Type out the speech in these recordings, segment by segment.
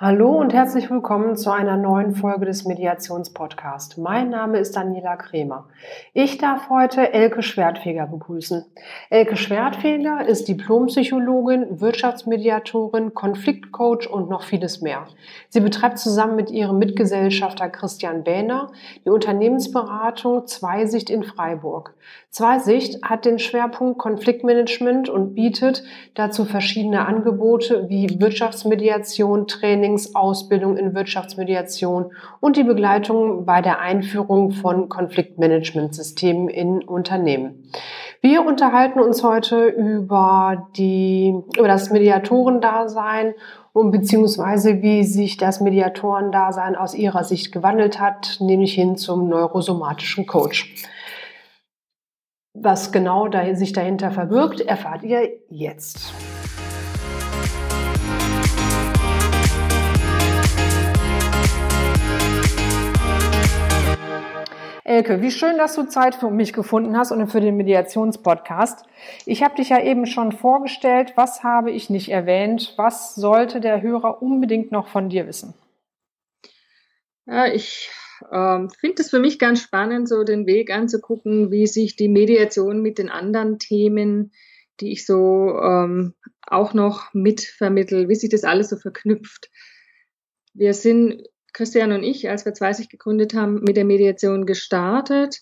Hallo und herzlich willkommen zu einer neuen Folge des Mediationspodcasts. Mein Name ist Daniela Kremer. Ich darf heute Elke Schwertfeger begrüßen. Elke Schwertfeger ist Diplompsychologin, Wirtschaftsmediatorin, Konfliktcoach und noch vieles mehr. Sie betreibt zusammen mit ihrem Mitgesellschafter Christian Bähner die Unternehmensberatung Zweisicht in Freiburg. Zweisicht hat den Schwerpunkt Konfliktmanagement und bietet dazu verschiedene Angebote wie Wirtschaftsmediation, Training, Trainingsausbildung in Wirtschaftsmediation und die Begleitung bei der Einführung von Konfliktmanagementsystemen in Unternehmen. Wir unterhalten uns heute über die, über das Mediatorendasein und beziehungsweise wie sich das Mediatorendasein aus ihrer Sicht gewandelt hat, nämlich hin zum neurosomatischen Coach. Was genau sich dahinter verbirgt, erfahrt ihr jetzt. Elke, wie schön, dass du Zeit für mich gefunden hast und für den Mediationspodcast. Ich habe dich ja eben schon vorgestellt. Was habe ich nicht erwähnt? Was sollte der Hörer unbedingt noch von dir wissen? Ja, ich ähm, finde es für mich ganz spannend, so den Weg anzugucken, wie sich die Mediation mit den anderen Themen, die ich so ähm, auch noch mitvermittel, wie sich das alles so verknüpft. Wir sind Christian und ich, als wir 20 gegründet haben, mit der Mediation gestartet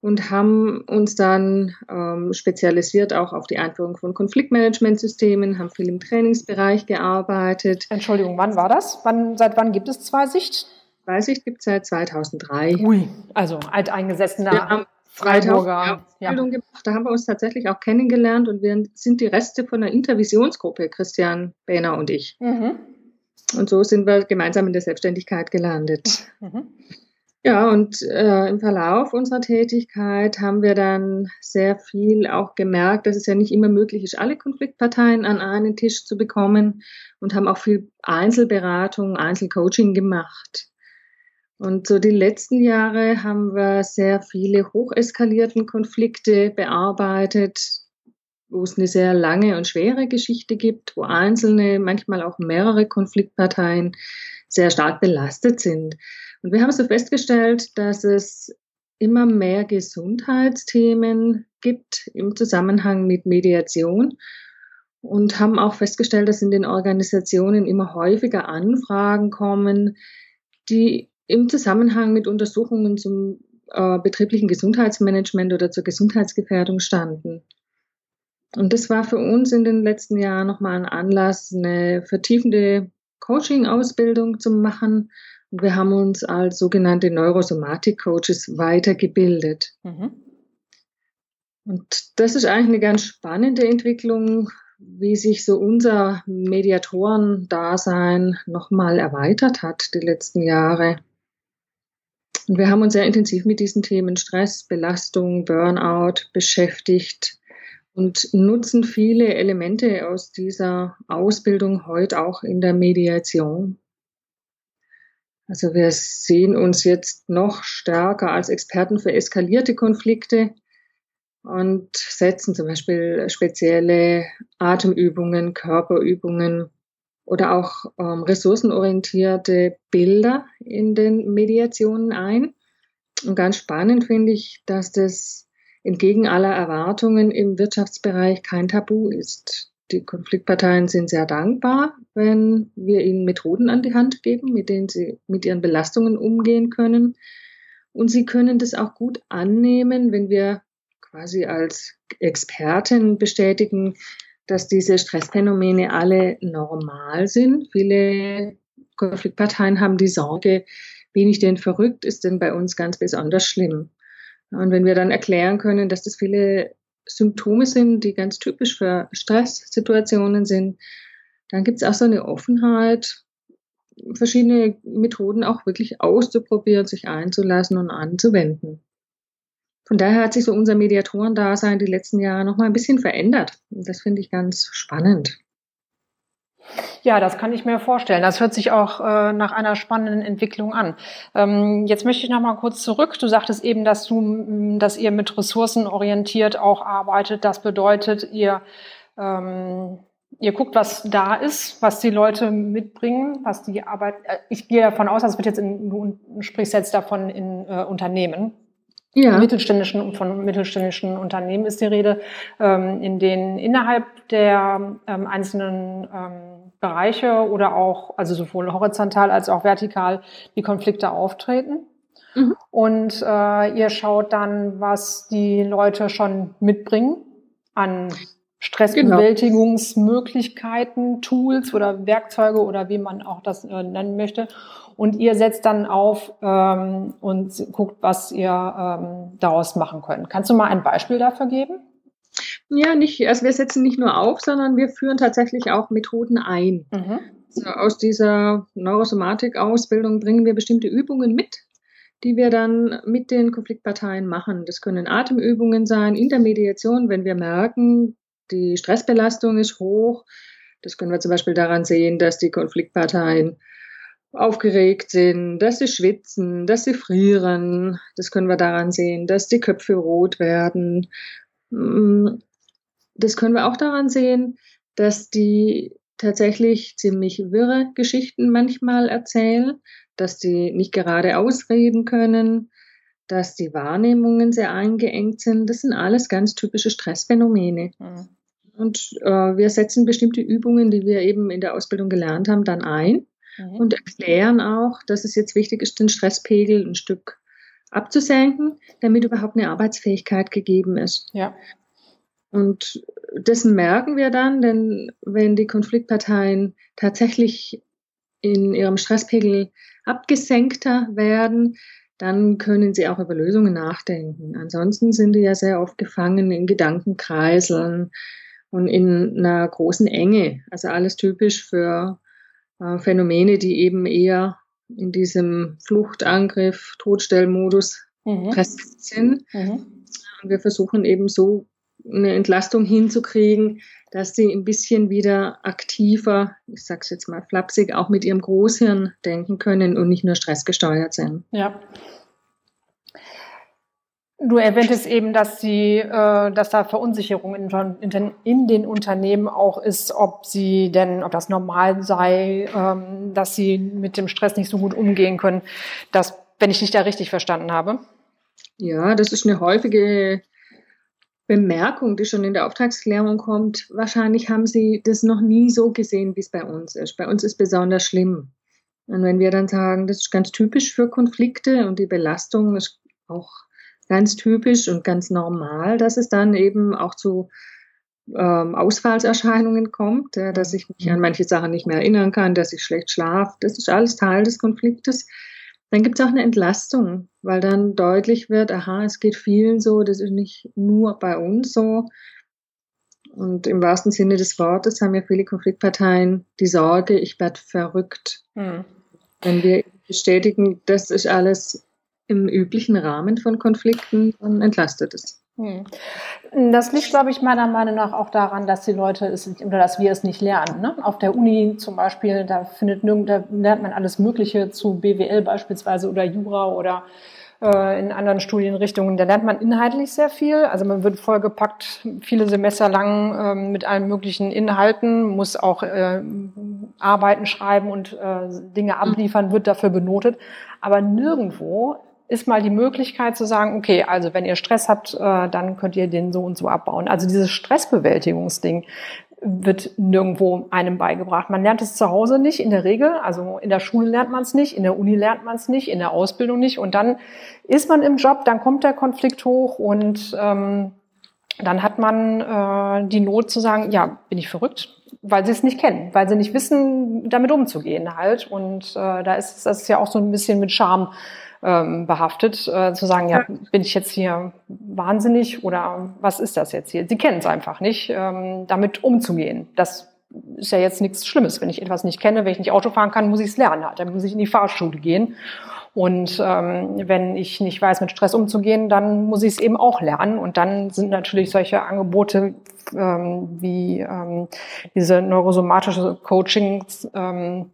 und haben uns dann ähm, spezialisiert auch auf die Einführung von Konfliktmanagementsystemen, haben viel im Trainingsbereich gearbeitet. Entschuldigung, wann war das? Wann, seit wann gibt es Zweisicht? Zweisicht gibt es seit 2003. Ui, also alteingesessener wir haben Freiburger Ausbildung ja. gemacht. Da haben wir uns tatsächlich auch kennengelernt und wir sind die Reste von der Intervisionsgruppe, Christian Behner und ich. Mhm. Und so sind wir gemeinsam in der Selbstständigkeit gelandet. Mhm. Ja, und äh, im Verlauf unserer Tätigkeit haben wir dann sehr viel auch gemerkt, dass es ja nicht immer möglich ist, alle Konfliktparteien an einen Tisch zu bekommen und haben auch viel Einzelberatung, Einzelcoaching gemacht. Und so die letzten Jahre haben wir sehr viele hocheskalierten Konflikte bearbeitet, wo es eine sehr lange und schwere Geschichte gibt, wo einzelne, manchmal auch mehrere Konfliktparteien sehr stark belastet sind. Und wir haben so festgestellt, dass es immer mehr Gesundheitsthemen gibt im Zusammenhang mit Mediation und haben auch festgestellt, dass in den Organisationen immer häufiger Anfragen kommen, die im Zusammenhang mit Untersuchungen zum äh, betrieblichen Gesundheitsmanagement oder zur Gesundheitsgefährdung standen. Und das war für uns in den letzten Jahren nochmal ein Anlass, eine vertiefende Coaching-Ausbildung zu machen. Und wir haben uns als sogenannte Neurosomatik-Coaches weitergebildet. Mhm. Und das ist eigentlich eine ganz spannende Entwicklung, wie sich so unser Mediatoren-Dasein nochmal erweitert hat die letzten Jahre. Und wir haben uns sehr intensiv mit diesen Themen Stress, Belastung, Burnout beschäftigt und nutzen viele Elemente aus dieser Ausbildung heute auch in der Mediation. Also wir sehen uns jetzt noch stärker als Experten für eskalierte Konflikte und setzen zum Beispiel spezielle Atemübungen, Körperübungen oder auch ähm, ressourcenorientierte Bilder in den Mediationen ein. Und ganz spannend finde ich, dass das entgegen aller Erwartungen im Wirtschaftsbereich kein Tabu ist. Die Konfliktparteien sind sehr dankbar, wenn wir ihnen Methoden an die Hand geben, mit denen sie mit ihren Belastungen umgehen können. Und sie können das auch gut annehmen, wenn wir quasi als Experten bestätigen, dass diese Stressphänomene alle normal sind. Viele Konfliktparteien haben die Sorge, bin ich denn verrückt, ist denn bei uns ganz besonders schlimm. Und wenn wir dann erklären können, dass das viele Symptome sind, die ganz typisch für Stresssituationen sind, dann gibt es auch so eine Offenheit, verschiedene Methoden auch wirklich auszuprobieren, sich einzulassen und anzuwenden. Von daher hat sich so unser Mediatorendasein die letzten Jahre noch mal ein bisschen verändert. Und das finde ich ganz spannend. Ja, das kann ich mir vorstellen. Das hört sich auch äh, nach einer spannenden Entwicklung an. Ähm, jetzt möchte ich noch mal kurz zurück. Du sagtest eben, dass du, dass ihr mit Ressourcen orientiert auch arbeitet. Das bedeutet, ihr ähm, ihr guckt, was da ist, was die Leute mitbringen, was die Arbeit. Äh, ich gehe davon aus, das wird jetzt in, du sprichst jetzt davon in äh, Unternehmen. Ja. Mittelständischen, von mittelständischen Unternehmen ist die Rede, ähm, in denen innerhalb der ähm, einzelnen ähm, Bereiche oder auch, also sowohl horizontal als auch vertikal, die Konflikte auftreten. Mhm. Und äh, ihr schaut dann, was die Leute schon mitbringen an Stressbewältigungsmöglichkeiten, genau. Tools oder Werkzeuge oder wie man auch das äh, nennen möchte. Und ihr setzt dann auf ähm, und guckt, was ihr ähm, daraus machen könnt. Kannst du mal ein Beispiel dafür geben? Ja, nicht, also wir setzen nicht nur auf, sondern wir führen tatsächlich auch Methoden ein. Mhm. Also aus dieser Neurosomatik-Ausbildung bringen wir bestimmte Übungen mit, die wir dann mit den Konfliktparteien machen. Das können Atemübungen sein, in der Mediation, wenn wir merken, die Stressbelastung ist hoch. Das können wir zum Beispiel daran sehen, dass die Konfliktparteien aufgeregt sind, dass sie schwitzen, dass sie frieren. Das können wir daran sehen, dass die Köpfe rot werden. Mm, das können wir auch daran sehen, dass die tatsächlich ziemlich wirre Geschichten manchmal erzählen, dass die nicht gerade ausreden können, dass die Wahrnehmungen sehr eingeengt sind. Das sind alles ganz typische Stressphänomene. Mhm. Und äh, wir setzen bestimmte Übungen, die wir eben in der Ausbildung gelernt haben, dann ein mhm. und erklären auch, dass es jetzt wichtig ist, den Stresspegel ein Stück abzusenken, damit überhaupt eine Arbeitsfähigkeit gegeben ist. Ja. Und das merken wir dann, denn wenn die Konfliktparteien tatsächlich in ihrem Stresspegel abgesenkter werden, dann können sie auch über Lösungen nachdenken. Ansonsten sind die ja sehr oft gefangen in Gedankenkreiseln, und in einer großen Enge. Also alles typisch für äh, Phänomene, die eben eher in diesem Fluchtangriff, Todstellmodus mhm. präsent sind. Mhm. Und wir versuchen eben so eine Entlastung hinzukriegen, dass sie ein bisschen wieder aktiver, ich sag's jetzt mal flapsig, auch mit ihrem Großhirn denken können und nicht nur stressgesteuert sind. Ja. Du erwähntest eben, dass sie, äh, dass da Verunsicherung in, in, den Unternehmen auch ist, ob sie denn, ob das normal sei, ähm, dass sie mit dem Stress nicht so gut umgehen können. Das, wenn ich dich da richtig verstanden habe. Ja, das ist eine häufige Bemerkung, die schon in der Auftragsklärung kommt. Wahrscheinlich haben sie das noch nie so gesehen, wie es bei uns ist. Bei uns ist besonders schlimm. Und wenn wir dann sagen, das ist ganz typisch für Konflikte und die Belastung ist auch ganz typisch und ganz normal, dass es dann eben auch zu ähm, Ausfallserscheinungen kommt, ja, dass ich mich an manche Sachen nicht mehr erinnern kann, dass ich schlecht schlafe. Das ist alles Teil des Konfliktes. Dann gibt es auch eine Entlastung, weil dann deutlich wird, aha, es geht vielen so, das ist nicht nur bei uns so. Und im wahrsten Sinne des Wortes haben ja viele Konfliktparteien die Sorge, ich werde verrückt. Mhm. Wenn wir bestätigen, das ist alles im üblichen Rahmen von Konflikten entlastet es. Hm. Das liegt, glaube ich, meiner Meinung nach auch daran, dass die Leute es oder dass wir es nicht lernen. Ne? Auf der Uni zum Beispiel, da findet nirgend, da lernt man alles Mögliche zu BWL beispielsweise oder Jura oder äh, in anderen Studienrichtungen. Da lernt man inhaltlich sehr viel. Also man wird vollgepackt viele Semester lang äh, mit allen möglichen Inhalten, muss auch äh, Arbeiten schreiben und äh, Dinge abliefern, wird dafür benotet. Aber nirgendwo ist mal die Möglichkeit zu sagen, okay, also wenn ihr Stress habt, äh, dann könnt ihr den so und so abbauen. Also dieses Stressbewältigungsding wird nirgendwo einem beigebracht. Man lernt es zu Hause nicht in der Regel, also in der Schule lernt man es nicht, in der Uni lernt man es nicht, in der Ausbildung nicht und dann ist man im Job, dann kommt der Konflikt hoch und ähm, dann hat man äh, die Not zu sagen, ja, bin ich verrückt, weil sie es nicht kennen, weil sie nicht wissen, damit umzugehen halt. Und äh, da ist das ist ja auch so ein bisschen mit Scham ähm, behaftet, äh, zu sagen, ja, bin ich jetzt hier wahnsinnig oder was ist das jetzt hier? Sie kennen es einfach nicht, ähm, damit umzugehen. Das ist ja jetzt nichts Schlimmes. Wenn ich etwas nicht kenne, wenn ich nicht Auto fahren kann, muss ich es lernen. Halt. Dann muss ich in die Fahrschule gehen. Und ähm, wenn ich nicht weiß, mit Stress umzugehen, dann muss ich es eben auch lernen. Und dann sind natürlich solche Angebote ähm, wie ähm, diese neurosomatische Coachings ähm,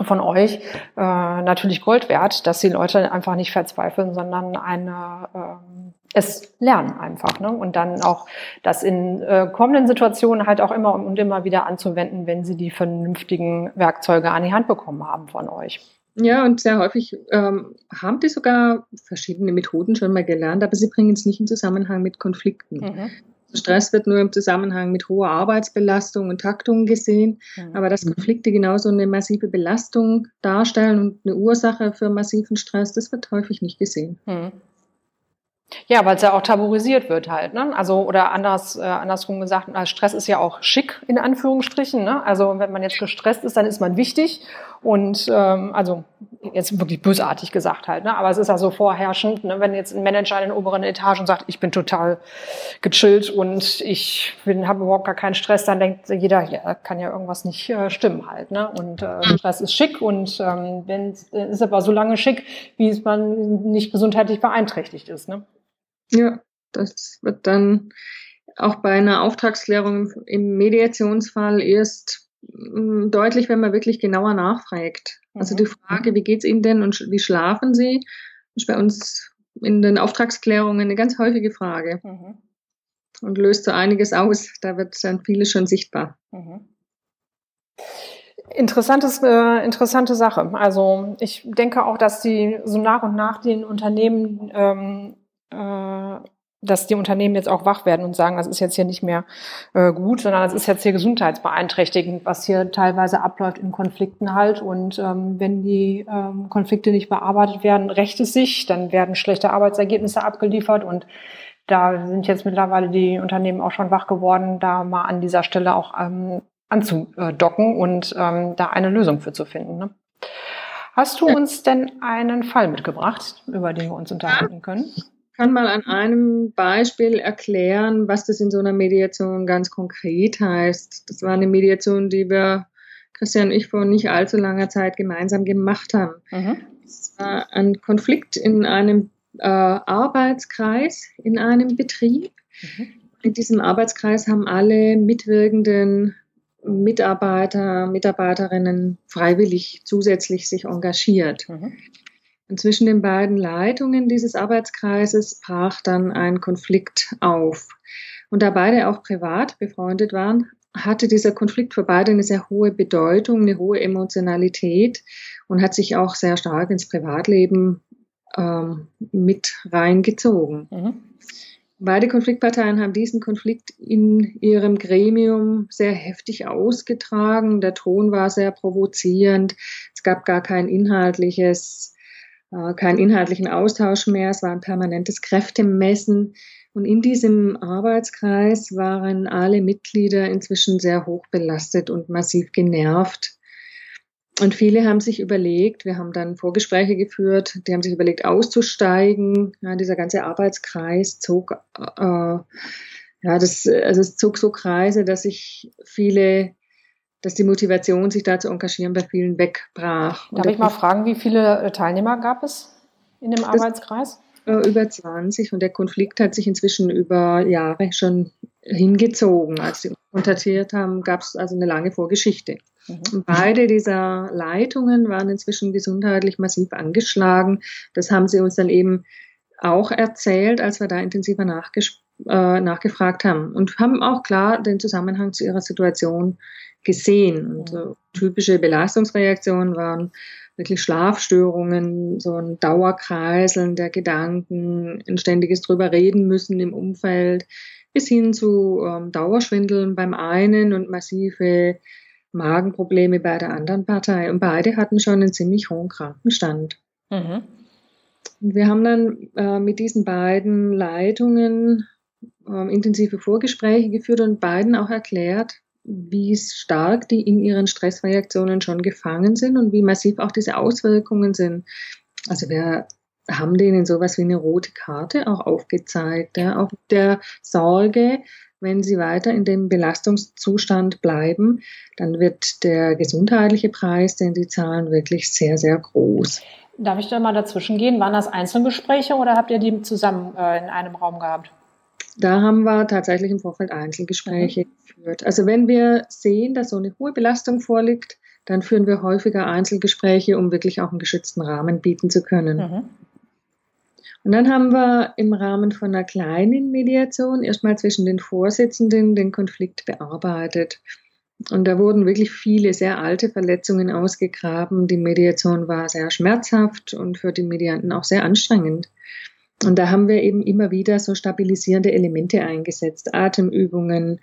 von euch äh, natürlich Gold wert, dass die Leute einfach nicht verzweifeln, sondern eine, äh, es lernen einfach. Ne? Und dann auch das in äh, kommenden Situationen halt auch immer und immer wieder anzuwenden, wenn sie die vernünftigen Werkzeuge an die Hand bekommen haben von euch. Ja, und sehr häufig ähm, haben die sogar verschiedene Methoden schon mal gelernt, aber sie bringen es nicht in Zusammenhang mit Konflikten. Mhm. Stress wird nur im Zusammenhang mit hoher Arbeitsbelastung und Taktung gesehen, mhm. aber dass Konflikte genauso eine massive Belastung darstellen und eine Ursache für massiven Stress, das wird häufig nicht gesehen. Mhm. Ja, weil es ja auch tabuisiert wird halt, ne? Also oder anders äh, andersrum gesagt, Stress ist ja auch schick in Anführungsstrichen, ne? Also wenn man jetzt gestresst ist, dann ist man wichtig und ähm, also jetzt wirklich bösartig gesagt halt, ne? Aber es ist ja so vorherrschend, ne? wenn jetzt ein Manager in den oberen Etagen sagt, ich bin total gechillt und ich habe überhaupt gar keinen Stress, dann denkt jeder, ja, kann ja irgendwas nicht äh, stimmen halt, ne? Und äh, Stress ist schick und ähm, wenn ist aber so lange schick, wie es man nicht gesundheitlich beeinträchtigt ist, ne? Ja, das wird dann auch bei einer Auftragsklärung im Mediationsfall erst deutlich, wenn man wirklich genauer nachfragt. Also die mhm. Frage, wie geht's Ihnen denn und wie schlafen Sie, ist bei uns in den Auftragsklärungen eine ganz häufige Frage. Mhm. Und löst so einiges aus. Da wird dann vieles schon sichtbar. Mhm. Interessantes, äh, interessante Sache. Also ich denke auch, dass die so nach und nach den Unternehmen ähm, äh, dass die Unternehmen jetzt auch wach werden und sagen, das ist jetzt hier nicht mehr äh, gut, sondern das ist jetzt hier gesundheitsbeeinträchtigend, was hier teilweise abläuft in Konflikten halt. Und ähm, wenn die ähm, Konflikte nicht bearbeitet werden, rächt es sich, dann werden schlechte Arbeitsergebnisse abgeliefert und da sind jetzt mittlerweile die Unternehmen auch schon wach geworden, da mal an dieser Stelle auch ähm, anzudocken und ähm, da eine Lösung für zu finden. Ne? Hast du uns denn einen Fall mitgebracht, über den wir uns unterhalten können? Kann mal an einem Beispiel erklären, was das in so einer Mediation ganz konkret heißt. Das war eine Mediation, die wir, Christian und ich, vor nicht allzu langer Zeit gemeinsam gemacht haben. Mhm. Es war ein Konflikt in einem äh, Arbeitskreis, in einem Betrieb. Mhm. In diesem Arbeitskreis haben alle mitwirkenden Mitarbeiter, Mitarbeiterinnen freiwillig zusätzlich sich engagiert. Mhm. Und zwischen den beiden Leitungen dieses Arbeitskreises brach dann ein Konflikt auf. Und da beide auch privat befreundet waren, hatte dieser Konflikt für beide eine sehr hohe Bedeutung, eine hohe Emotionalität und hat sich auch sehr stark ins Privatleben ähm, mit reingezogen. Mhm. Beide Konfliktparteien haben diesen Konflikt in ihrem Gremium sehr heftig ausgetragen. Der Ton war sehr provozierend. Es gab gar kein inhaltliches äh, keinen inhaltlichen Austausch mehr, es war ein permanentes Kräftemessen. Und in diesem Arbeitskreis waren alle Mitglieder inzwischen sehr hoch belastet und massiv genervt. Und viele haben sich überlegt, wir haben dann Vorgespräche geführt, die haben sich überlegt, auszusteigen. Ja, dieser ganze Arbeitskreis zog, äh, ja, das, also es zog so Kreise, dass sich viele dass die Motivation, sich da zu engagieren, bei vielen wegbrach. Darf ich mal fragen, wie viele äh, Teilnehmer gab es in dem Arbeitskreis? Äh, über 20 und der Konflikt hat sich inzwischen über Jahre schon hingezogen. Als sie kontaktiert haben, gab es also eine lange Vorgeschichte. Mhm. Beide dieser Leitungen waren inzwischen gesundheitlich massiv angeschlagen. Das haben sie uns dann eben auch erzählt, als wir da intensiver äh, nachgefragt haben und haben auch klar den Zusammenhang zu ihrer Situation gesehen. Und so typische Belastungsreaktionen waren wirklich Schlafstörungen, so ein Dauerkreiseln der Gedanken, ein ständiges drüber reden müssen im Umfeld, bis hin zu ähm, Dauerschwindeln beim einen und massive Magenprobleme bei der anderen Partei. Und beide hatten schon einen ziemlich hohen Krankenstand. Mhm. Und wir haben dann äh, mit diesen beiden Leitungen äh, intensive Vorgespräche geführt und beiden auch erklärt, wie stark die in ihren Stressreaktionen schon gefangen sind und wie massiv auch diese Auswirkungen sind. Also wir haben denen sowas wie eine rote Karte auch aufgezeigt, ja, auch der Sorge, wenn sie weiter in dem Belastungszustand bleiben, dann wird der gesundheitliche Preis, den sie zahlen, wirklich sehr, sehr groß. Darf ich da mal dazwischen gehen? Waren das Einzelgespräche oder habt ihr die zusammen äh, in einem Raum gehabt? Da haben wir tatsächlich im Vorfeld Einzelgespräche mhm. geführt. Also wenn wir sehen, dass so eine hohe Belastung vorliegt, dann führen wir häufiger Einzelgespräche, um wirklich auch einen geschützten Rahmen bieten zu können. Mhm. Und dann haben wir im Rahmen von einer kleinen Mediation erstmal zwischen den Vorsitzenden den Konflikt bearbeitet. Und da wurden wirklich viele sehr alte Verletzungen ausgegraben. Die Mediation war sehr schmerzhaft und für die Medianten auch sehr anstrengend. Und da haben wir eben immer wieder so stabilisierende Elemente eingesetzt, Atemübungen,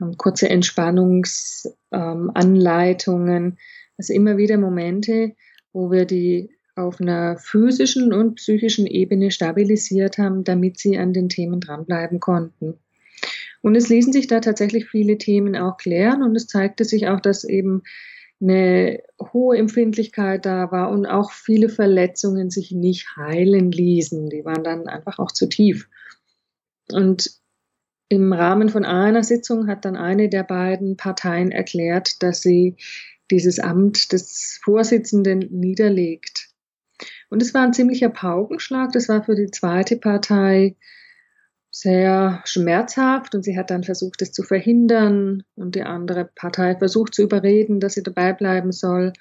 ähm, kurze Entspannungsanleitungen, also immer wieder Momente, wo wir die auf einer physischen und psychischen Ebene stabilisiert haben, damit sie an den Themen dranbleiben konnten. Und es ließen sich da tatsächlich viele Themen auch klären und es zeigte sich auch, dass eben eine hohe Empfindlichkeit da war und auch viele Verletzungen sich nicht heilen ließen. Die waren dann einfach auch zu tief. Und im Rahmen von einer Sitzung hat dann eine der beiden Parteien erklärt, dass sie dieses Amt des Vorsitzenden niederlegt. Und es war ein ziemlicher Paukenschlag. Das war für die zweite Partei sehr schmerzhaft und sie hat dann versucht, es zu verhindern und die andere Partei versucht zu überreden, dass sie dabei bleiben soll.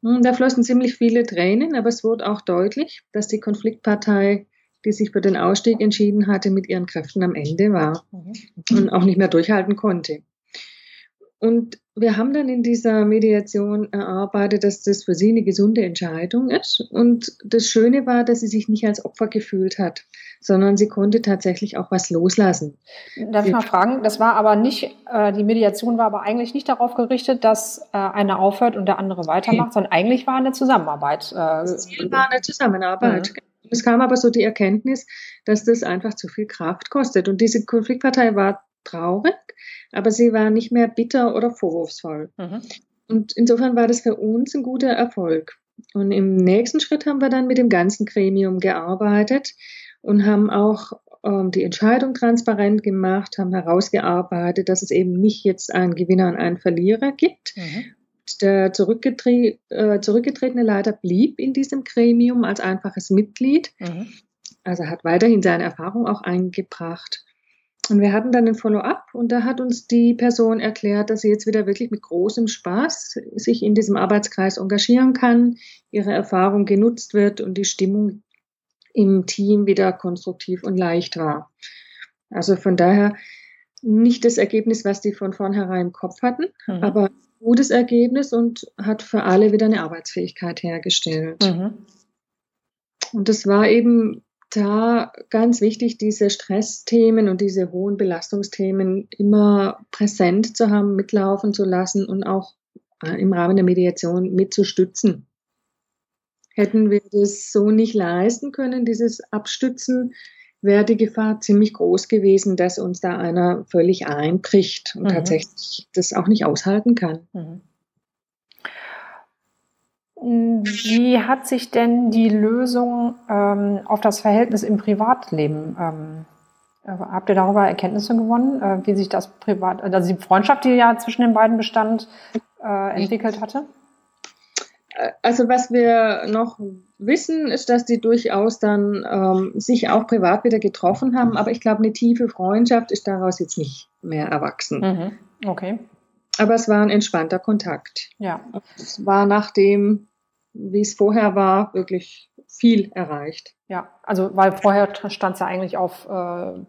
Und da flossen ziemlich viele Tränen, aber es wurde auch deutlich, dass die Konfliktpartei, die sich für den Ausstieg entschieden hatte, mit ihren Kräften am Ende war mhm. und auch nicht mehr durchhalten konnte. Und wir haben dann in dieser Mediation erarbeitet, dass das für sie eine gesunde Entscheidung ist. Und das Schöne war, dass sie sich nicht als Opfer gefühlt hat, sondern sie konnte tatsächlich auch was loslassen. Darf ich mal fragen? Das war aber nicht, äh, die Mediation war aber eigentlich nicht darauf gerichtet, dass äh, einer aufhört und der andere weitermacht, okay. sondern eigentlich war eine Zusammenarbeit. Äh, das Ziel war eine Zusammenarbeit. Mhm. Es kam aber so die Erkenntnis, dass das einfach zu viel Kraft kostet. Und diese Konfliktpartei war traurig, aber sie war nicht mehr bitter oder vorwurfsvoll. Mhm. Und insofern war das für uns ein guter Erfolg. Und im nächsten Schritt haben wir dann mit dem ganzen Gremium gearbeitet und haben auch ähm, die Entscheidung transparent gemacht, haben herausgearbeitet, dass es eben nicht jetzt einen Gewinner und einen Verlierer gibt. Mhm. Der zurückgetre äh, zurückgetretene Leiter blieb in diesem Gremium als einfaches Mitglied. Mhm. Also hat weiterhin seine Erfahrung auch eingebracht. Und wir hatten dann ein Follow-up und da hat uns die Person erklärt, dass sie jetzt wieder wirklich mit großem Spaß sich in diesem Arbeitskreis engagieren kann, ihre Erfahrung genutzt wird und die Stimmung im Team wieder konstruktiv und leicht war. Also von daher nicht das Ergebnis, was die von vornherein im Kopf hatten, mhm. aber gutes Ergebnis und hat für alle wieder eine Arbeitsfähigkeit hergestellt. Mhm. Und das war eben da ganz wichtig, diese Stressthemen und diese hohen Belastungsthemen immer präsent zu haben, mitlaufen zu lassen und auch äh, im Rahmen der Mediation mitzustützen. Hätten wir das so nicht leisten können, dieses Abstützen, wäre die Gefahr ziemlich groß gewesen, dass uns da einer völlig einbricht und mhm. tatsächlich das auch nicht aushalten kann. Mhm. Wie hat sich denn die Lösung ähm, auf das Verhältnis im Privatleben, ähm, äh, habt ihr darüber Erkenntnisse gewonnen, äh, wie sich das Privat, also die Freundschaft, die ja zwischen den beiden bestand, äh, entwickelt hatte? Äh, also was wir noch wissen, ist, dass die durchaus dann ähm, sich auch privat wieder getroffen haben, aber ich glaube, eine tiefe Freundschaft ist daraus jetzt nicht mehr erwachsen. Mhm. Okay. Aber es war ein entspannter Kontakt. Ja. Es war nachdem wie es vorher war, wirklich viel erreicht. Ja, also weil vorher stand es ja eigentlich auf äh,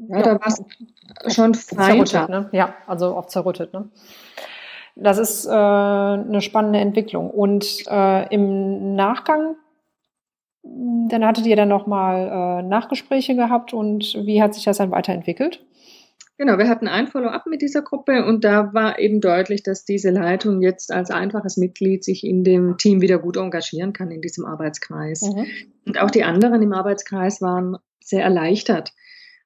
ja, ja, da war es schon zerrüttet, ne? Ja, also auf zerrüttet. Ne? Das ist äh, eine spannende Entwicklung. Und äh, im Nachgang, dann hattet ihr dann nochmal äh, Nachgespräche gehabt und wie hat sich das dann weiterentwickelt? Genau, wir hatten ein Follow-up mit dieser Gruppe und da war eben deutlich, dass diese Leitung jetzt als einfaches Mitglied sich in dem Team wieder gut engagieren kann in diesem Arbeitskreis. Mhm. Und auch die anderen im Arbeitskreis waren sehr erleichtert,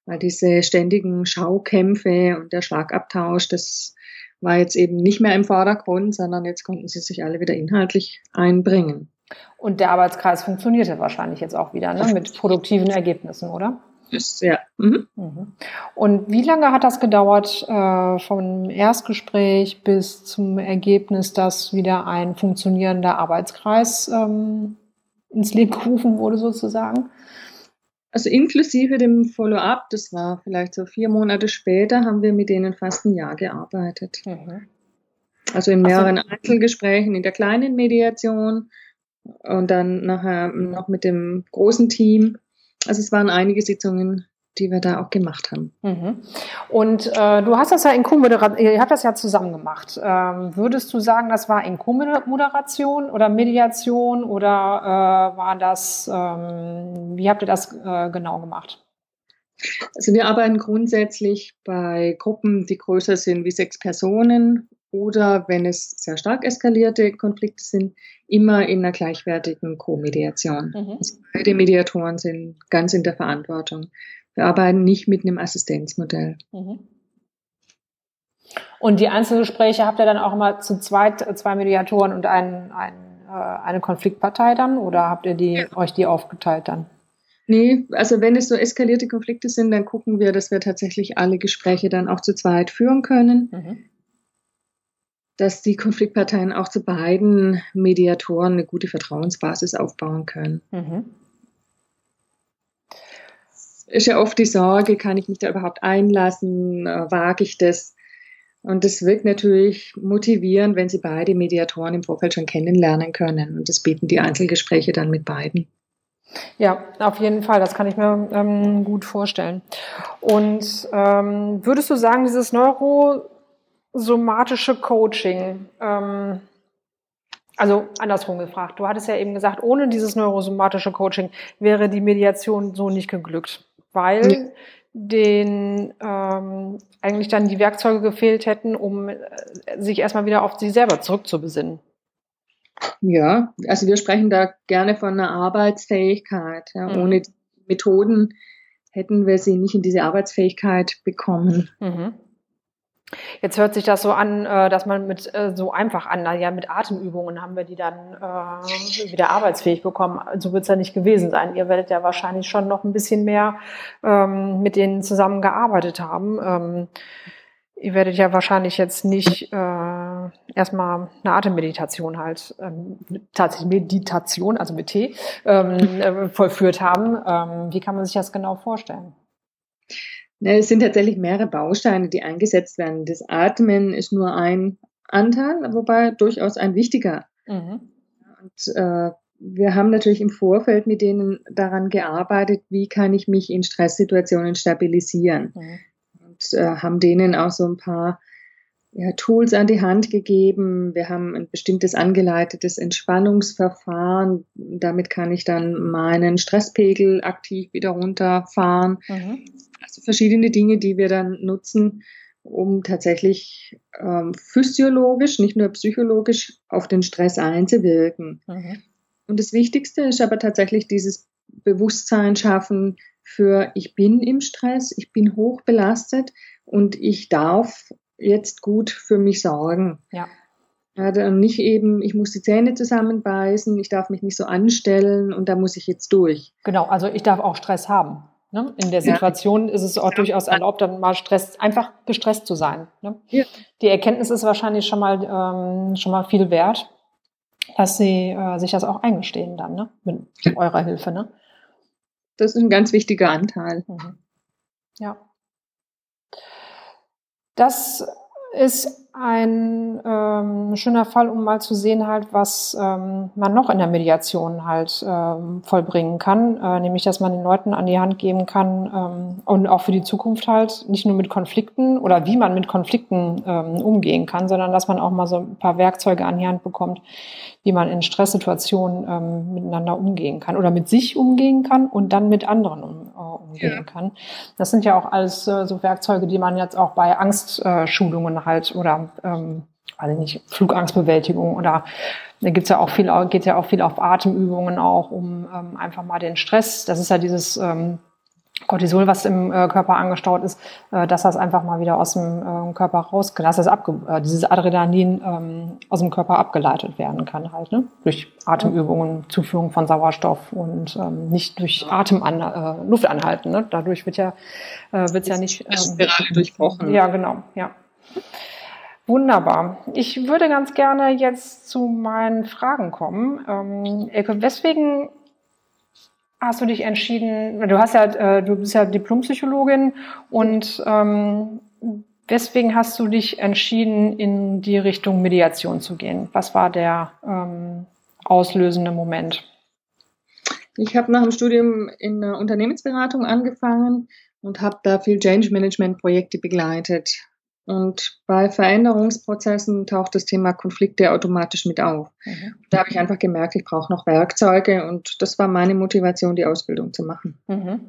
weil diese ständigen Schaukämpfe und der Schlagabtausch, das war jetzt eben nicht mehr im Vordergrund, sondern jetzt konnten sie sich alle wieder inhaltlich einbringen. Und der Arbeitskreis funktionierte wahrscheinlich jetzt auch wieder ne? mit produktiven Ergebnissen, oder? Ist. Ja. Mhm. mhm. Und wie lange hat das gedauert äh, vom Erstgespräch bis zum Ergebnis, dass wieder ein funktionierender Arbeitskreis ähm, ins Leben gerufen wurde sozusagen? Also inklusive dem Follow-up, das war vielleicht so vier Monate später, haben wir mit denen fast ein Jahr gearbeitet. Mhm. Also in mehreren also, Einzelgesprächen, in der kleinen Mediation und dann nachher noch mit dem großen Team. Also es waren einige Sitzungen, die wir da auch gemacht haben. Mhm. Und äh, du hast das ja in Co-Moderation, ihr habt das ja zusammen gemacht. Ähm, würdest du sagen, das war in Co-Moderation oder Mediation oder äh, war das, ähm, wie habt ihr das äh, genau gemacht? Also wir arbeiten grundsätzlich bei Gruppen, die größer sind wie sechs Personen oder wenn es sehr stark eskalierte Konflikte sind, immer in einer gleichwertigen Co-Mediation. Mhm. Also beide Mediatoren sind ganz in der Verantwortung. Wir arbeiten nicht mit einem Assistenzmodell. Mhm. Und die Einzelgespräche habt ihr dann auch immer zu zweit, äh, zwei Mediatoren und ein, ein, äh, eine Konfliktpartei dann oder habt ihr die, ja. euch die aufgeteilt dann? Nee, also wenn es so eskalierte Konflikte sind, dann gucken wir, dass wir tatsächlich alle Gespräche dann auch zu zweit führen können. Mhm. Dass die Konfliktparteien auch zu beiden Mediatoren eine gute Vertrauensbasis aufbauen können. Mhm ist ja oft die Sorge, kann ich mich da überhaupt einlassen, äh, wage ich das? Und das wirkt natürlich motivierend, wenn Sie beide Mediatoren im Vorfeld schon kennenlernen können. Und das bieten die Einzelgespräche dann mit beiden. Ja, auf jeden Fall. Das kann ich mir ähm, gut vorstellen. Und ähm, würdest du sagen, dieses neurosomatische Coaching, ähm, also andersrum gefragt, du hattest ja eben gesagt, ohne dieses neurosomatische Coaching wäre die Mediation so nicht geglückt weil ja. den ähm, eigentlich dann die Werkzeuge gefehlt hätten, um äh, sich erstmal wieder auf sich selber zurückzubesinnen. Ja, also wir sprechen da gerne von einer Arbeitsfähigkeit. Ja. Mhm. Ohne Methoden hätten wir sie nicht in diese Arbeitsfähigkeit bekommen. Mhm. Jetzt hört sich das so an, äh, dass man mit äh, so einfach an, ja, mit Atemübungen haben wir die dann äh, wieder arbeitsfähig bekommen. So wird es ja nicht gewesen sein. Ihr werdet ja wahrscheinlich schon noch ein bisschen mehr ähm, mit denen zusammengearbeitet haben. Ähm, ihr werdet ja wahrscheinlich jetzt nicht äh, erstmal eine Atemmeditation halt, ähm, tatsächlich Meditation, also mit T, ähm, äh, vollführt haben. Ähm, wie kann man sich das genau vorstellen? Es sind tatsächlich mehrere Bausteine, die eingesetzt werden. Das Atmen ist nur ein Anteil, wobei durchaus ein wichtiger. Mhm. Und äh, wir haben natürlich im Vorfeld mit denen daran gearbeitet, wie kann ich mich in Stresssituationen stabilisieren. Mhm. Und äh, haben denen auch so ein paar ja, Tools an die Hand gegeben. Wir haben ein bestimmtes angeleitetes Entspannungsverfahren. Damit kann ich dann meinen Stresspegel aktiv wieder runterfahren. Mhm. Also verschiedene Dinge, die wir dann nutzen, um tatsächlich ähm, physiologisch, nicht nur psychologisch auf den Stress einzuwirken. Mhm. Und das Wichtigste ist aber tatsächlich dieses Bewusstsein schaffen für, ich bin im Stress, ich bin hoch belastet und ich darf jetzt gut für mich sorgen. Ja. Ja, nicht eben, ich muss die Zähne zusammenbeißen, ich darf mich nicht so anstellen und da muss ich jetzt durch. Genau, also ich darf auch Stress haben. Ne? In der Situation ja. ist es auch ja. durchaus erlaubt, dann mal Stress, einfach gestresst zu sein. Ne? Die Erkenntnis ist wahrscheinlich schon mal, ähm, schon mal viel wert, dass sie äh, sich das auch eingestehen dann, ne? mit eurer Hilfe. Ne? Das ist ein ganz wichtiger Anteil. Mhm. Ja. Das ist ein ähm, schöner Fall, um mal zu sehen, halt, was ähm, man noch in der Mediation halt ähm, vollbringen kann, äh, nämlich, dass man den Leuten an die Hand geben kann ähm, und auch für die Zukunft halt nicht nur mit Konflikten oder wie man mit Konflikten ähm, umgehen kann, sondern dass man auch mal so ein paar Werkzeuge an die Hand bekommt, wie man in Stresssituationen ähm, miteinander umgehen kann oder mit sich umgehen kann und dann mit anderen um, äh, umgehen ja. kann. Das sind ja auch alles äh, so Werkzeuge, die man jetzt auch bei Angstschulungen halt oder ähm, weiß ich nicht, Flugangstbewältigung oder da gibt's ja auch viel, geht ja auch viel auf Atemübungen auch, um ähm, einfach mal den Stress, das ist ja dieses ähm, Cortisol, was im äh, Körper angestaut ist, äh, dass das einfach mal wieder aus dem äh, Körper raus, dass das abge äh, dieses Adrenalin ähm, aus dem Körper abgeleitet werden kann halt, ne? Durch Atemübungen, Zuführung von Sauerstoff und ähm, nicht durch Atem an, äh, Luft anhalten. Ne? Dadurch wird ja äh, wird's ja nicht ähm, Spirale durchbrochen. Ja, genau, ja. Wunderbar. Ich würde ganz gerne jetzt zu meinen Fragen kommen. Ähm, Elke, weswegen hast du dich entschieden, du hast ja, äh, du bist ja Diplompsychologin und ähm, weswegen hast du dich entschieden, in die Richtung Mediation zu gehen? Was war der ähm, auslösende Moment? Ich habe nach dem Studium in der Unternehmensberatung angefangen und habe da viel Change Management Projekte begleitet. Und bei Veränderungsprozessen taucht das Thema Konflikte automatisch mit auf. Mhm. Da habe ich einfach gemerkt, ich brauche noch Werkzeuge und das war meine Motivation, die Ausbildung zu machen. Mhm.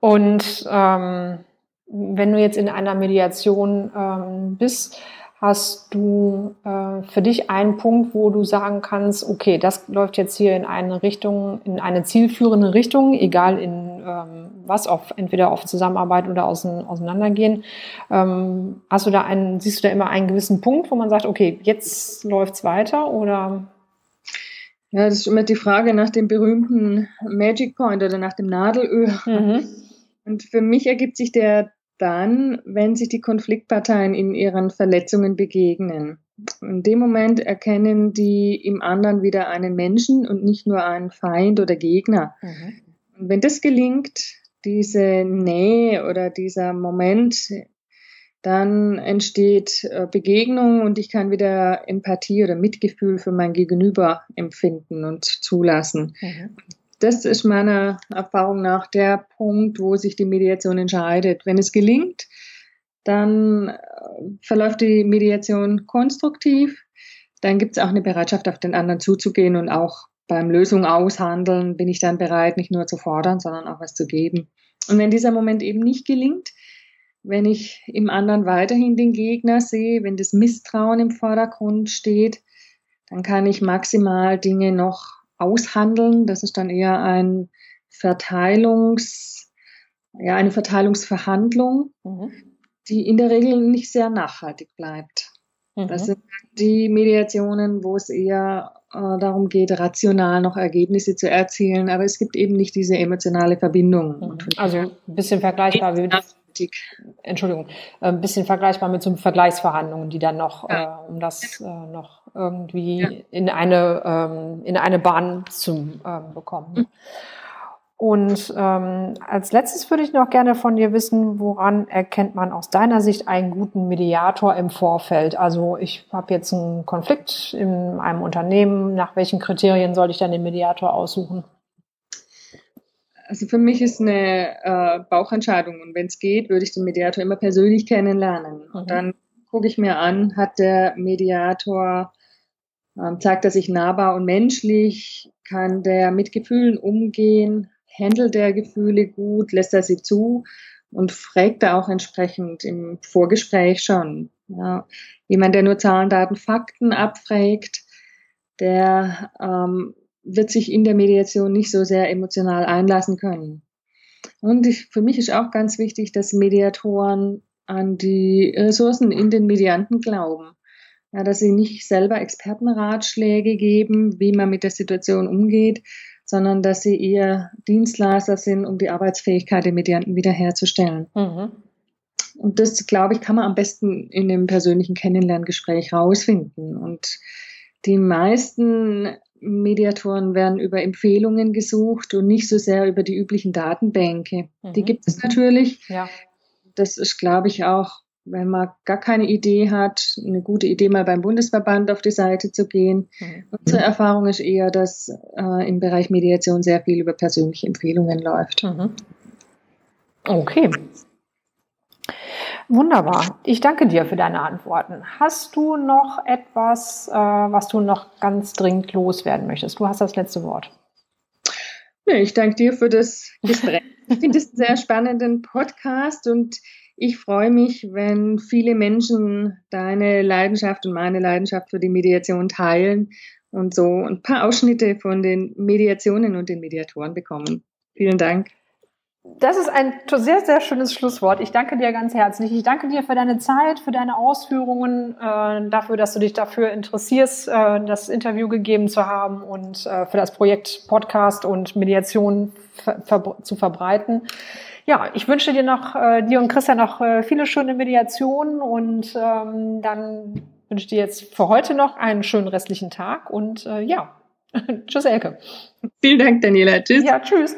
Und ähm, wenn du jetzt in einer Mediation ähm, bist, Hast du äh, für dich einen Punkt, wo du sagen kannst, okay, das läuft jetzt hier in eine Richtung, in eine zielführende Richtung, egal in ähm, was, auf, entweder auf Zusammenarbeit oder außen, auseinandergehen. Ähm, hast du da einen, siehst du da immer einen gewissen Punkt, wo man sagt, okay, jetzt läuft's weiter oder? Ja, das ist immer die Frage nach dem berühmten Magic Point oder nach dem Nadelöhr. Mhm. Und für mich ergibt sich der dann, wenn sich die Konfliktparteien in ihren Verletzungen begegnen. In dem Moment erkennen die im anderen wieder einen Menschen und nicht nur einen Feind oder Gegner. Mhm. Und wenn das gelingt, diese Nähe oder dieser Moment, dann entsteht äh, Begegnung und ich kann wieder Empathie oder Mitgefühl für mein Gegenüber empfinden und zulassen. Mhm das ist meiner Erfahrung nach der Punkt, wo sich die Mediation entscheidet. Wenn es gelingt, dann äh, verläuft die Mediation konstruktiv. Dann gibt es auch eine Bereitschaft, auf den anderen zuzugehen und auch beim Lösung aushandeln bin ich dann bereit, nicht nur zu fordern, sondern auch was zu geben. Und wenn dieser Moment eben nicht gelingt, wenn ich im anderen weiterhin den Gegner sehe, wenn das Misstrauen im Vordergrund steht, dann kann ich maximal Dinge noch aushandeln. Das ist dann eher ein Verteilungs, ja, eine Verteilungsverhandlung, mhm. die in der Regel nicht sehr nachhaltig bleibt. Mhm. Das sind die Mediationen, wo es eher äh, darum geht, rational noch Ergebnisse zu erzielen, aber es gibt eben nicht diese emotionale Verbindung. Mhm. Also ein bisschen vergleichbar wie Entschuldigung, äh, ein bisschen vergleichbar mit so Vergleichsverhandlungen, die dann noch, ja. äh, um das äh, noch irgendwie ja. in eine ähm, in eine Bahn zu ähm, bekommen. Mhm. Und ähm, als letztes würde ich noch gerne von dir wissen, woran erkennt man aus deiner Sicht einen guten Mediator im Vorfeld? Also ich habe jetzt einen Konflikt in einem Unternehmen. Nach welchen Kriterien soll ich dann den Mediator aussuchen? Also für mich ist eine äh, Bauchentscheidung und wenn es geht, würde ich den Mediator immer persönlich kennenlernen. Mhm. Und dann gucke ich mir an, hat der Mediator, zeigt er sich nahbar und menschlich, kann der mit Gefühlen umgehen, handelt der Gefühle gut, lässt er sie zu und fragt er auch entsprechend im Vorgespräch schon. Ja. Jemand, der nur Zahlen, Daten, Fakten abfragt, der ähm, wird sich in der Mediation nicht so sehr emotional einlassen können. Und ich, für mich ist auch ganz wichtig, dass Mediatoren an die Ressourcen in den Medianten glauben. Ja, dass sie nicht selber Expertenratschläge geben, wie man mit der Situation umgeht, sondern dass sie eher Dienstleister sind, um die Arbeitsfähigkeit der Medianten wiederherzustellen. Mhm. Und das, glaube ich, kann man am besten in einem persönlichen Kennenlerngespräch rausfinden. Und die meisten Mediatoren werden über Empfehlungen gesucht und nicht so sehr über die üblichen Datenbänke. Mhm. Die gibt es natürlich. Ja. Das ist, glaube ich, auch, wenn man gar keine Idee hat, eine gute Idee, mal beim Bundesverband auf die Seite zu gehen. Mhm. Unsere Erfahrung ist eher, dass äh, im Bereich Mediation sehr viel über persönliche Empfehlungen läuft. Mhm. Okay. Wunderbar. Ich danke dir für deine Antworten. Hast du noch etwas, äh, was du noch ganz dringend loswerden möchtest? Du hast das letzte Wort. ich danke dir für das Gespräch. Ich finde es einen sehr spannenden Podcast und ich freue mich, wenn viele Menschen deine Leidenschaft und meine Leidenschaft für die Mediation teilen und so ein paar Ausschnitte von den Mediationen und den Mediatoren bekommen. Vielen Dank. Das ist ein sehr, sehr schönes Schlusswort. Ich danke dir ganz herzlich. Ich danke dir für deine Zeit, für deine Ausführungen, äh, dafür, dass du dich dafür interessierst, äh, das Interview gegeben zu haben und äh, für das Projekt Podcast und Mediation ver ver zu verbreiten. Ja, ich wünsche dir noch, äh, dir und Christian noch äh, viele schöne Mediationen und ähm, dann wünsche ich dir jetzt für heute noch einen schönen restlichen Tag und äh, ja, tschüss Elke. Vielen Dank, Daniela. Tschüss. Ja, tschüss.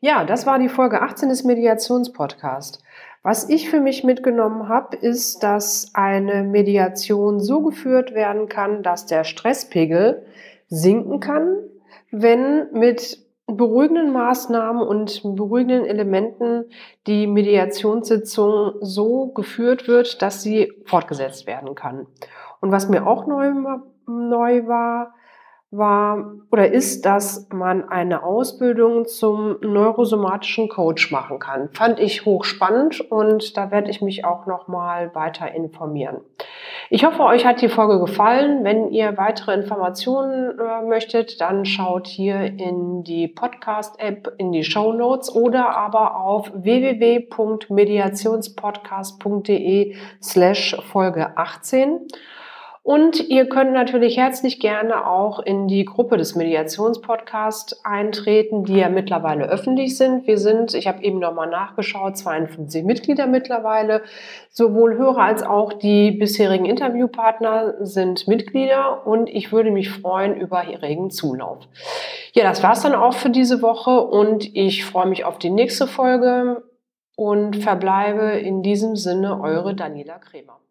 Ja, das war die Folge 18 des Mediationspodcasts. Was ich für mich mitgenommen habe, ist, dass eine Mediation so geführt werden kann, dass der Stresspegel sinken kann, wenn mit beruhigenden Maßnahmen und beruhigenden Elementen die Mediationssitzung so geführt wird, dass sie fortgesetzt werden kann. Und was mir auch neu, neu war, war oder ist, dass man eine Ausbildung zum neurosomatischen Coach machen kann. Fand ich hochspannend und da werde ich mich auch noch mal weiter informieren. Ich hoffe, euch hat die Folge gefallen. Wenn ihr weitere Informationen äh, möchtet, dann schaut hier in die Podcast-App in die Show Notes oder aber auf www.mediationspodcast.de slash Folge 18. Und ihr könnt natürlich herzlich gerne auch in die Gruppe des Mediationspodcasts eintreten, die ja mittlerweile öffentlich sind. Wir sind, ich habe eben nochmal nachgeschaut, 52 Mitglieder mittlerweile. Sowohl Hörer als auch die bisherigen Interviewpartner sind Mitglieder und ich würde mich freuen über regen Zulauf. Ja, das war's dann auch für diese Woche und ich freue mich auf die nächste Folge und verbleibe in diesem Sinne eure Daniela Kremer.